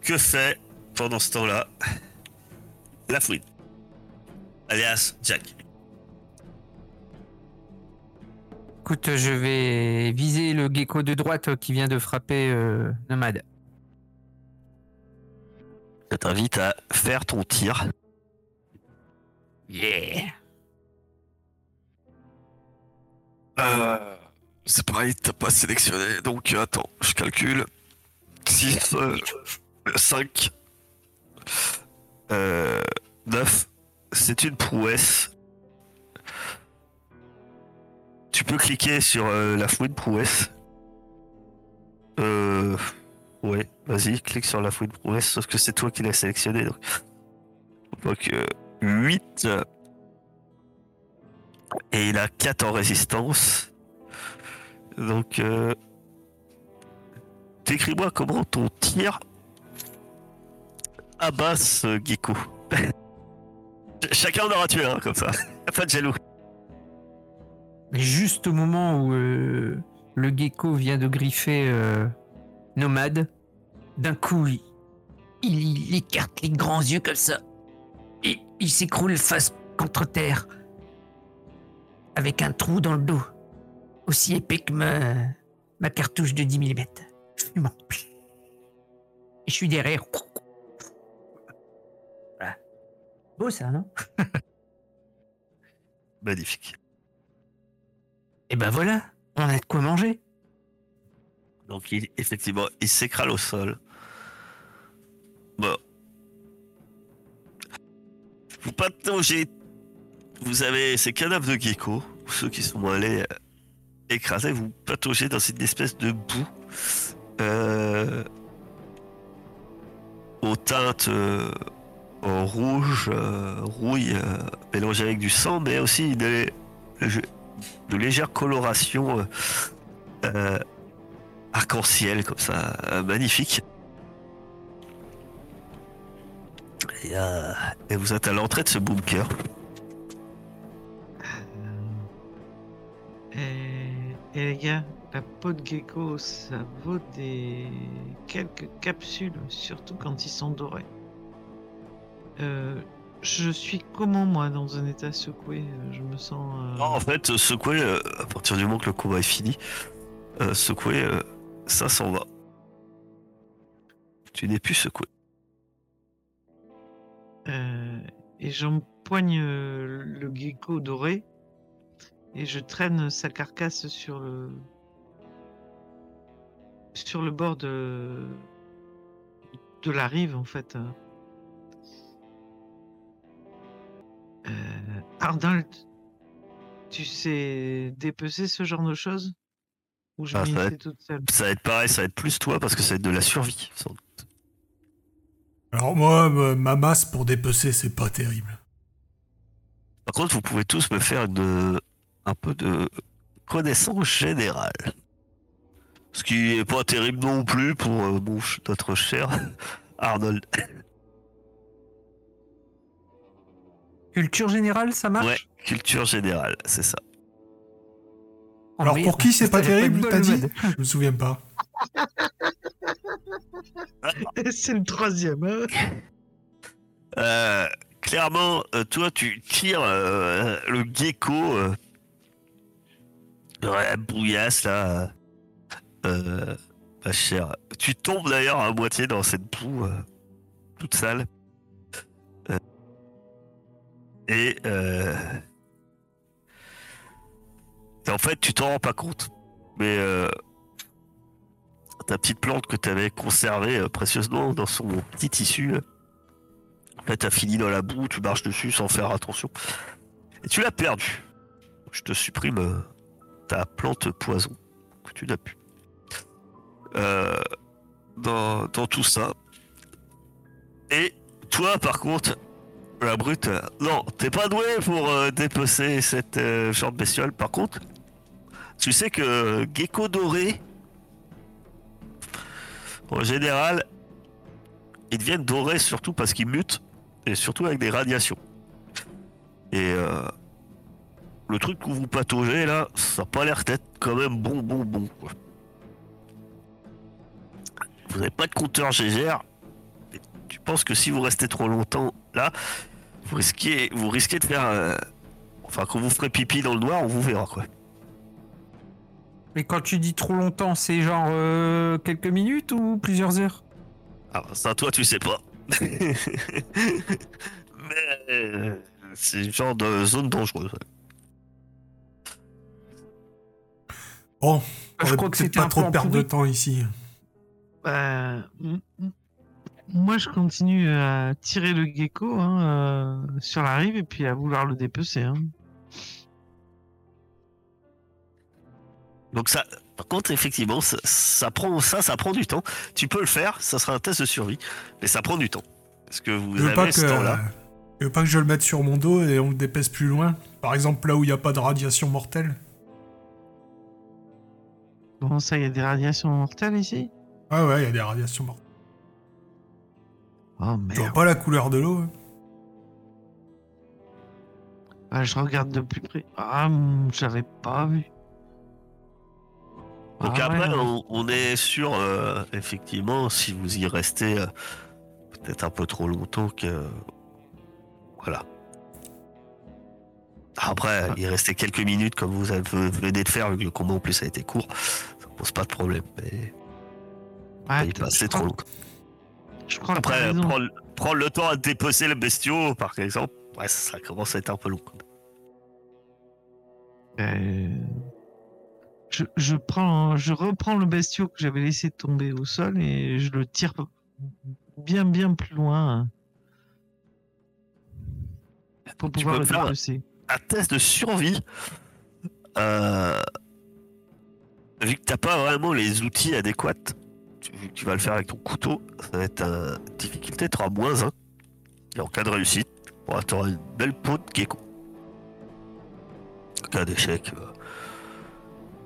Que fait pendant ce temps-là la fouine Alias Jack. Écoute, je vais viser le gecko de droite qui vient de frapper euh, Nomade. Je t'invite à faire ton tir. Yeah Euh, c'est pareil, t'as pas sélectionné, donc euh, attends, je calcule. 6, 5, 9. C'est une prouesse. Tu peux cliquer sur euh, la fouine prouesse. Euh, ouais, vas-y, clique sur la fouine prouesse, sauf que c'est toi qui l'as sélectionné. Donc, donc euh, 8. Et il a 4 en résistance. Donc, euh, décris-moi comment ton tir abasse euh, Gecko. Chacun en aura tué un comme ça. Pas de jaloux. Juste au moment où euh, le gecko vient de griffer euh, Nomade, d'un coup, il, il- écarte les grands yeux comme ça. Et il s'écroule face contre terre. Avec un trou dans le dos. Aussi épais que ma, cartouche de 10 mm. Et je suis derrière. Voilà. Beau ça, non? Magnifique. Et ben voilà, on a de quoi manger. Donc, il, effectivement, il s'écrale au sol. Bon. Vous patogez. Vous avez ces cadavres de gecko, ceux qui sont allés euh, écraser, vous pataugez dans une espèce de boue. euh, aux teintes euh, en rouge, euh, rouille, mélangée avec du sang, mais aussi de, de légères colorations euh, euh, arc-en-ciel comme ça, euh, magnifique. Et, euh, et vous êtes à l'entrée de ce bunker. Et, les gars, la peau de gecko, ça vaut des quelques capsules, surtout quand ils sont dorés. Je suis comment moi dans un état secoué euh, Je me sens. euh, Non, en fait, euh, à partir du moment que le combat est fini, euh, euh, ça s'en va. Tu n'es plus secoué. et j'empoigne le gecko doré et je traîne sa carcasse sur le sur le bord de de la rive en fait. Arnold, tu sais dépecer ce genre de choses? Ou je Ah, ça va fais toute seule? Ça va être pareil, ça va être plus toi parce que ça va être de la survie. sans doute. Alors moi, ma masse pour dépecer, c'est pas terrible. Par contre, vous pouvez tous me faire une, un peu de connaissance générale. Ce qui est pas terrible non plus pour euh, mon notre cher Arnold. Culture générale, ça marche Ouais, culture générale, c'est ça. Oh, Alors merde, pour qui c'est pas terrible, t'as dit. Je me souviens pas. C'est le troisième. hein Euh, clairement, euh, toi, tu tires euh, le gecko euh, dans la bouillasse là. Euh, ma chère. Tu tombes d'ailleurs à moitié dans cette boue euh, toute sale. Euh, et, en fait, tu t'en rends pas compte. Mais euh, ta petite plante que tu avais conservée euh, précieusement dans son petit tissu. en fait, t'as fini dans la boue, tu marches dessus sans faire attention. Et tu l'as perdu. Je te supprime ta plante poison que tu n'as plus. Dans tout ça. Et toi, par contre, la brute, non, t'es pas doué pour euh, dépecer cette euh, genre bestiole. Par contre, tu sais que gecko doré, en général, ils deviennent dorés surtout parce qu'ils mutent et surtout avec des radiations. Et euh, le truc que vous pataugez là, ça a pas l'air d'être quand même bon, bon, bon. Vous n'avez pas de compteur GGR. Tu penses que si vous restez trop longtemps là, vous risquez, vous risquez de faire. euh, enfin, quand vous ferez pipi dans le noir, on vous verra quoi. Mais quand tu dis trop longtemps, c'est genre euh, quelques minutes ou plusieurs heures? Ah, ça, toi, tu sais pas. Mais euh, c'est une genre de zone dangereuse. Bon, Je on va crois que peut-être c'était pas un trop perdre de temps ici. Bah, m- m- moi, je continue à tirer le gecko hein, euh, sur la rive et puis à vouloir le dépecer. Hein. Donc ça, par contre, effectivement, ça, ça prend ça, ça prend du temps. Tu peux le faire, ça sera un test de survie, mais ça prend du temps. Parce que vous Je veux avez pas ce que, temps-là. je veux pas que je le mette sur mon dos et on le dépèse plus loin. Par exemple, là où il n'y a pas de radiation mortelle. Comment ça, il y a des radiations mortelles ici? Ah ouais, il y a des radiations mortelles. Oh Tu vois pas la couleur de l'eau hein Ah, je regarde de plus près. Ah, hum, j'avais pas vu. Donc Ah après, ouais, on, on est sûr, euh, effectivement, si vous y restez euh, peut-être un peu trop longtemps que... Voilà. Après, il restait quelques minutes, comme vous avez- venez de faire, vu que le combat en plus a été court. Ça pose pas de problème, mais Ah, passait je trop longtemps. Je crois Après, prendre, prendre le temps à dépecer le bestiau, par exemple, ouais, ça commence à être un peu long. Euh, Je, je prends, je reprends le bestiau que j'avais laissé tomber au sol et je le tire bien, bien plus loin. hein, Pour pouvoir le faire- dépecer. Un test de survie, euh, vu que t'as pas vraiment les outils adéquats, tu, tu vas le faire avec ton couteau, ça va être un difficulté 3 moins 1. Et en cas de réussite, tu auras une belle peau de gecko. En cas d'échec,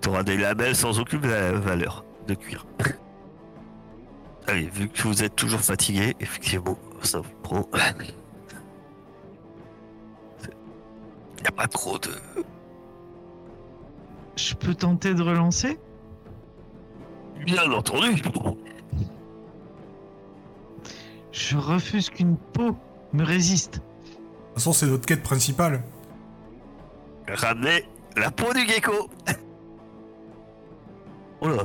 tu auras des lamelles sans aucune va- valeur de cuir. Allez, vu que vous êtes toujours fatigué, effectivement, ça vous prend. Il a pas trop de. Je peux tenter de relancer? Bien entendu. Je refuse qu'une peau me résiste. De toute façon, c'est notre quête principale. Ramener la peau du gecko. Oh là.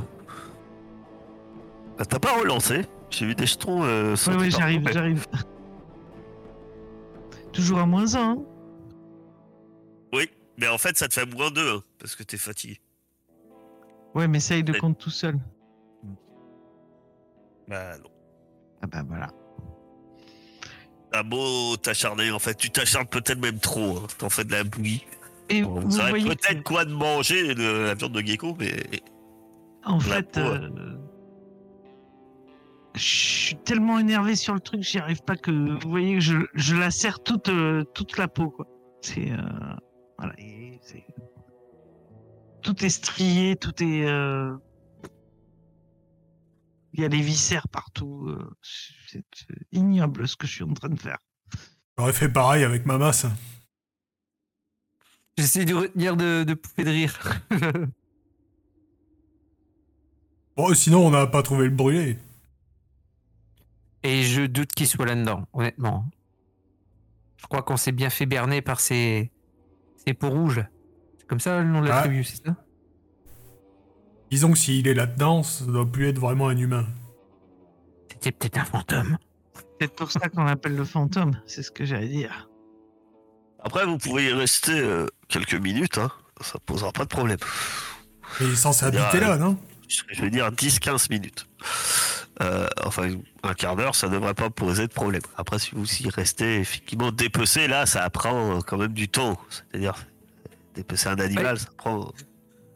Ah, T'as pas relancé J'ai vu des jetons. Euh, Oui, oui, j'arrive, j'arrive. Toujours à moins 1. Oui, mais en fait, ça te fait moins 2 parce que t'es fatigué. Ouais, mais ça, il le Ouais. compte tout seul. Bah non. Ah bah voilà. T'as beau t'acharner, en fait, tu t'acharnes peut-être même trop. Hein. T'en fais de la bouillie. Et Bon, vous vous savez peut-être que- quoi de manger de la viande de gecko, mais En fait, peau, euh, je suis tellement énervé sur le truc, j'y arrive pas que. Vous voyez que je, je la serre toute, euh, toute la peau, quoi. C'est. euh, voilà. tout est strié, tout est. Il y a des viscères partout. euh, C'est ignoble ce que je suis en train de faire. J'aurais fait pareil avec ma masse. J'essaie de retenir de, de poupée de rire. Bon, sinon, on n'a pas trouvé le brûlé. Et je doute qu'il soit là-dedans, honnêtement. Je crois qu'on s'est bien fait berner par ces, ces peaux rouges. C'est comme ça le nom de la Ah. tribu, c'est ça? Disons que s'il est là-dedans, ça doit plus être vraiment un humain. C'était peut-être un fantôme. C'est pour ça qu'on l'appelle le fantôme, c'est ce que j'allais dire. après, vous pouvez y rester euh, quelques minutes. Hein. Ça posera pas de problème. Et il est censé habiter là, non? Je vais dire 10-15 minutes. Euh, enfin, un quart d'heure, ça devrait pas poser de problème. Après, si vous y restez effectivement dépecé, là, ça prend quand même du temps. C'est-à-dire, dépecer un animal, ça prend.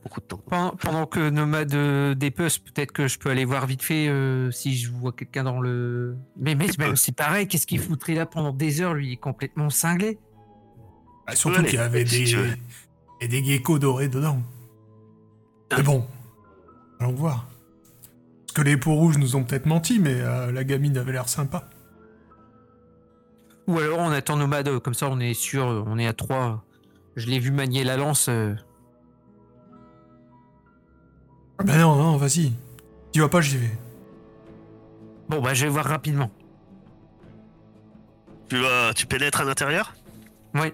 Beaucoup de temps. Pendant, pendant que Nomade euh, dépece, peut-être que je peux aller voir vite fait euh, si je vois quelqu'un dans le. Mais, mais c'est pareil, qu'est-ce qu'il foutrait là pendant des heures? Lui, il est complètement cinglé. Ah, surtout aller, qu'il y avait des, et des geckos dorés dedans. Mais bon, allons voir. Parce que les peaux rouges nous ont peut-être menti, mais euh, la gamine avait l'air sympa. Ou alors on attend Nomade, comme ça on est sûr, on est à 3. Je l'ai vu manier la lance. euh, Ah ben non, non, vas-y. Tu vas pas, j'y vais. Bon, bah je vais voir rapidement. Tu, vas- tu pénètres à l'intérieur? Oui.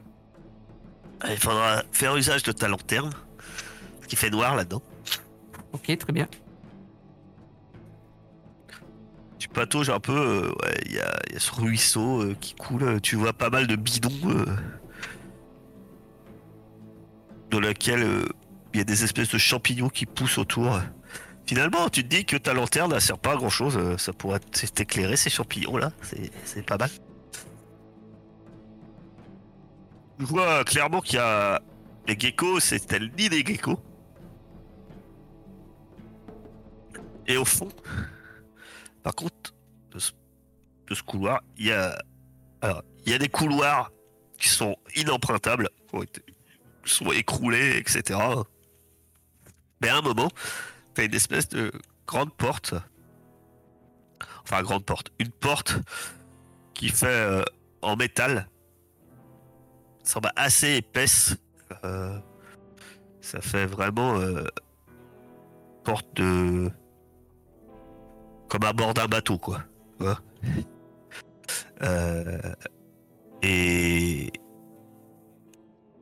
Il faudra faire usage de ta lanterne. Ce qui fait noir là-dedans. Ok, très bien. Tu patauges un peu, euh, ouais, il y, a, il y a ce ruisseau euh, qui coule, euh, tu vois pas mal de bidons euh, dans lesquels euh, il y a des espèces de champignons qui poussent autour. Finalement, tu te dis que ta lanterne ne sert pas à grand chose, ça pourrait t'éclairer ces champignons là, c'est pas mal. Tu vois clairement qu'il y a les geckos, c'était le nid des geckos. Et au fond, par contre, de ce, couloir, il y a, il y a des couloirs qui sont inempruntables, qui sont écroulés, etc. Mais à un moment, t'as une espèce de grande porte, enfin grande porte, une porte qui fait euh, en métal, semble assez épaisse. euh, ça fait vraiment euh, porte de comme à bord d'un bateau, quoi. Vois Euh, et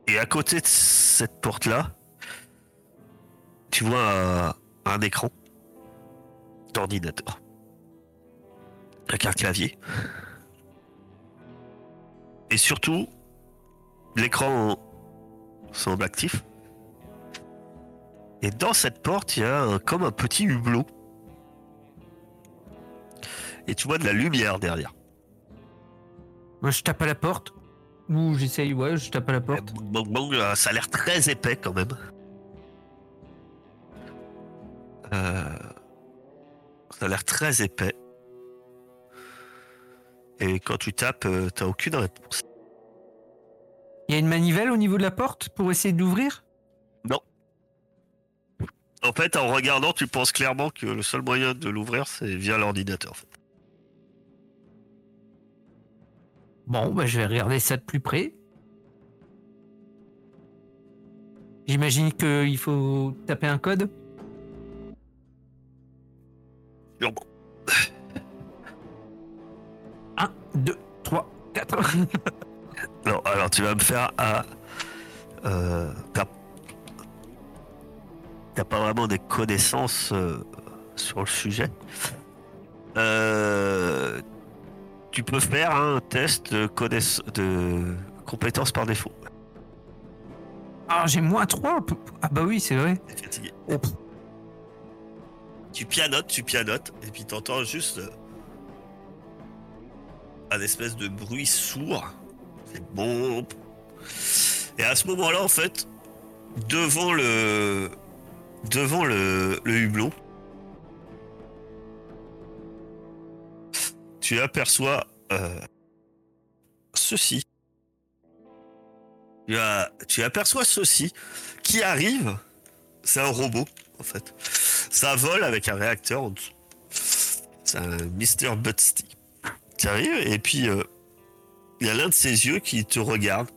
et à côté de cette porte-là, tu vois un, un écran d'ordinateur avec un clavier. Et surtout, l'écran semble actif. Et dans cette porte, il y a un- comme un petit hublot et tu vois de la lumière derrière. Moi, je tape à la porte. Ou j'essaye, ouais, je tape à la porte. Bang, euh, ça a l'air très épais quand même. Euh, Ça a l'air très épais. Et quand tu tapes, euh, t'as aucune réponse. Il y a une manivelle au niveau de la porte pour essayer d'ouvrir En fait, en regardant, tu penses clairement que le seul moyen de l'ouvrir, c'est via l'ordinateur. en fait. Bon, bah, je vais regarder ça de plus près. J'imagine qu'il faut taper un code. 1, 2, 3, 4. Non, alors tu vas me faire un. Euh, T'as t'as pas vraiment des connaissances euh, sur le sujet. Euh, tu peux faire un test de, connaiss- de compétences par défaut. Ah, j'ai moins 3. Ah, bah oui, c'est vrai. Fatigué. Oh. Tu pianotes, tu pianotes, et puis t'entends juste euh, un espèce de bruit sourd. C'est bon. Et à ce moment-là, en fait, devant le devant le, hublot, tu aperçois euh, ceci. Tu, tu aperçois ceci qui arrive. C'est un robot, en fait. Ça vole avec un réacteur en dessous. C'est un Mr. Butstick qui arrive et puis euh, il y a l'un de ses yeux qui te regarde.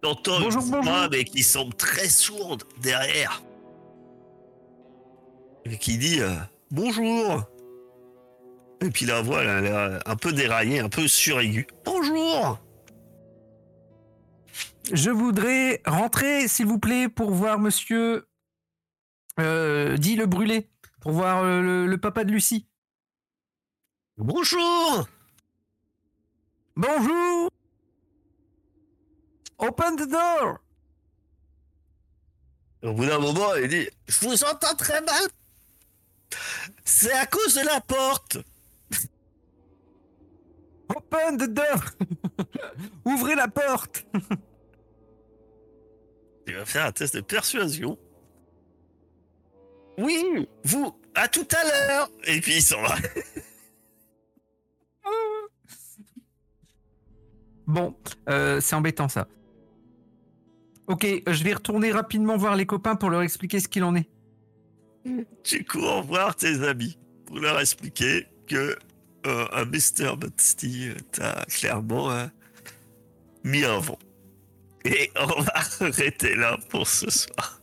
T'entends une Bonjour, voix, mais qui semble très sourde derrière. Et qui dit euh, bonjour. Et puis la voix elle a l'air un peu déraillée, un peu suraiguë. Bonjour. Je voudrais rentrer, s'il vous plaît, pour voir monsieur. Euh, dit le brûlé. Pour voir euh, le, le papa de Lucie. Bonjour. Bonjour Open the door Au bout d'un moment, il dit Je vous entends très mal. C'est à cause de la porte. Open the door Ouvrez la porte Il va faire un test de persuasion. Oui, vous, à tout à l'heure. Et puis il s'en va. Bon, euh, c'est embêtant ça. Ok, je vais retourner rapidement voir les copains pour leur expliquer ce qu'il en est. Tu cours voir tes amis pour leur expliquer que euh, un Mr. Euh, t'a clairement euh, mis un vent. Et on va arrêter là pour ce soir.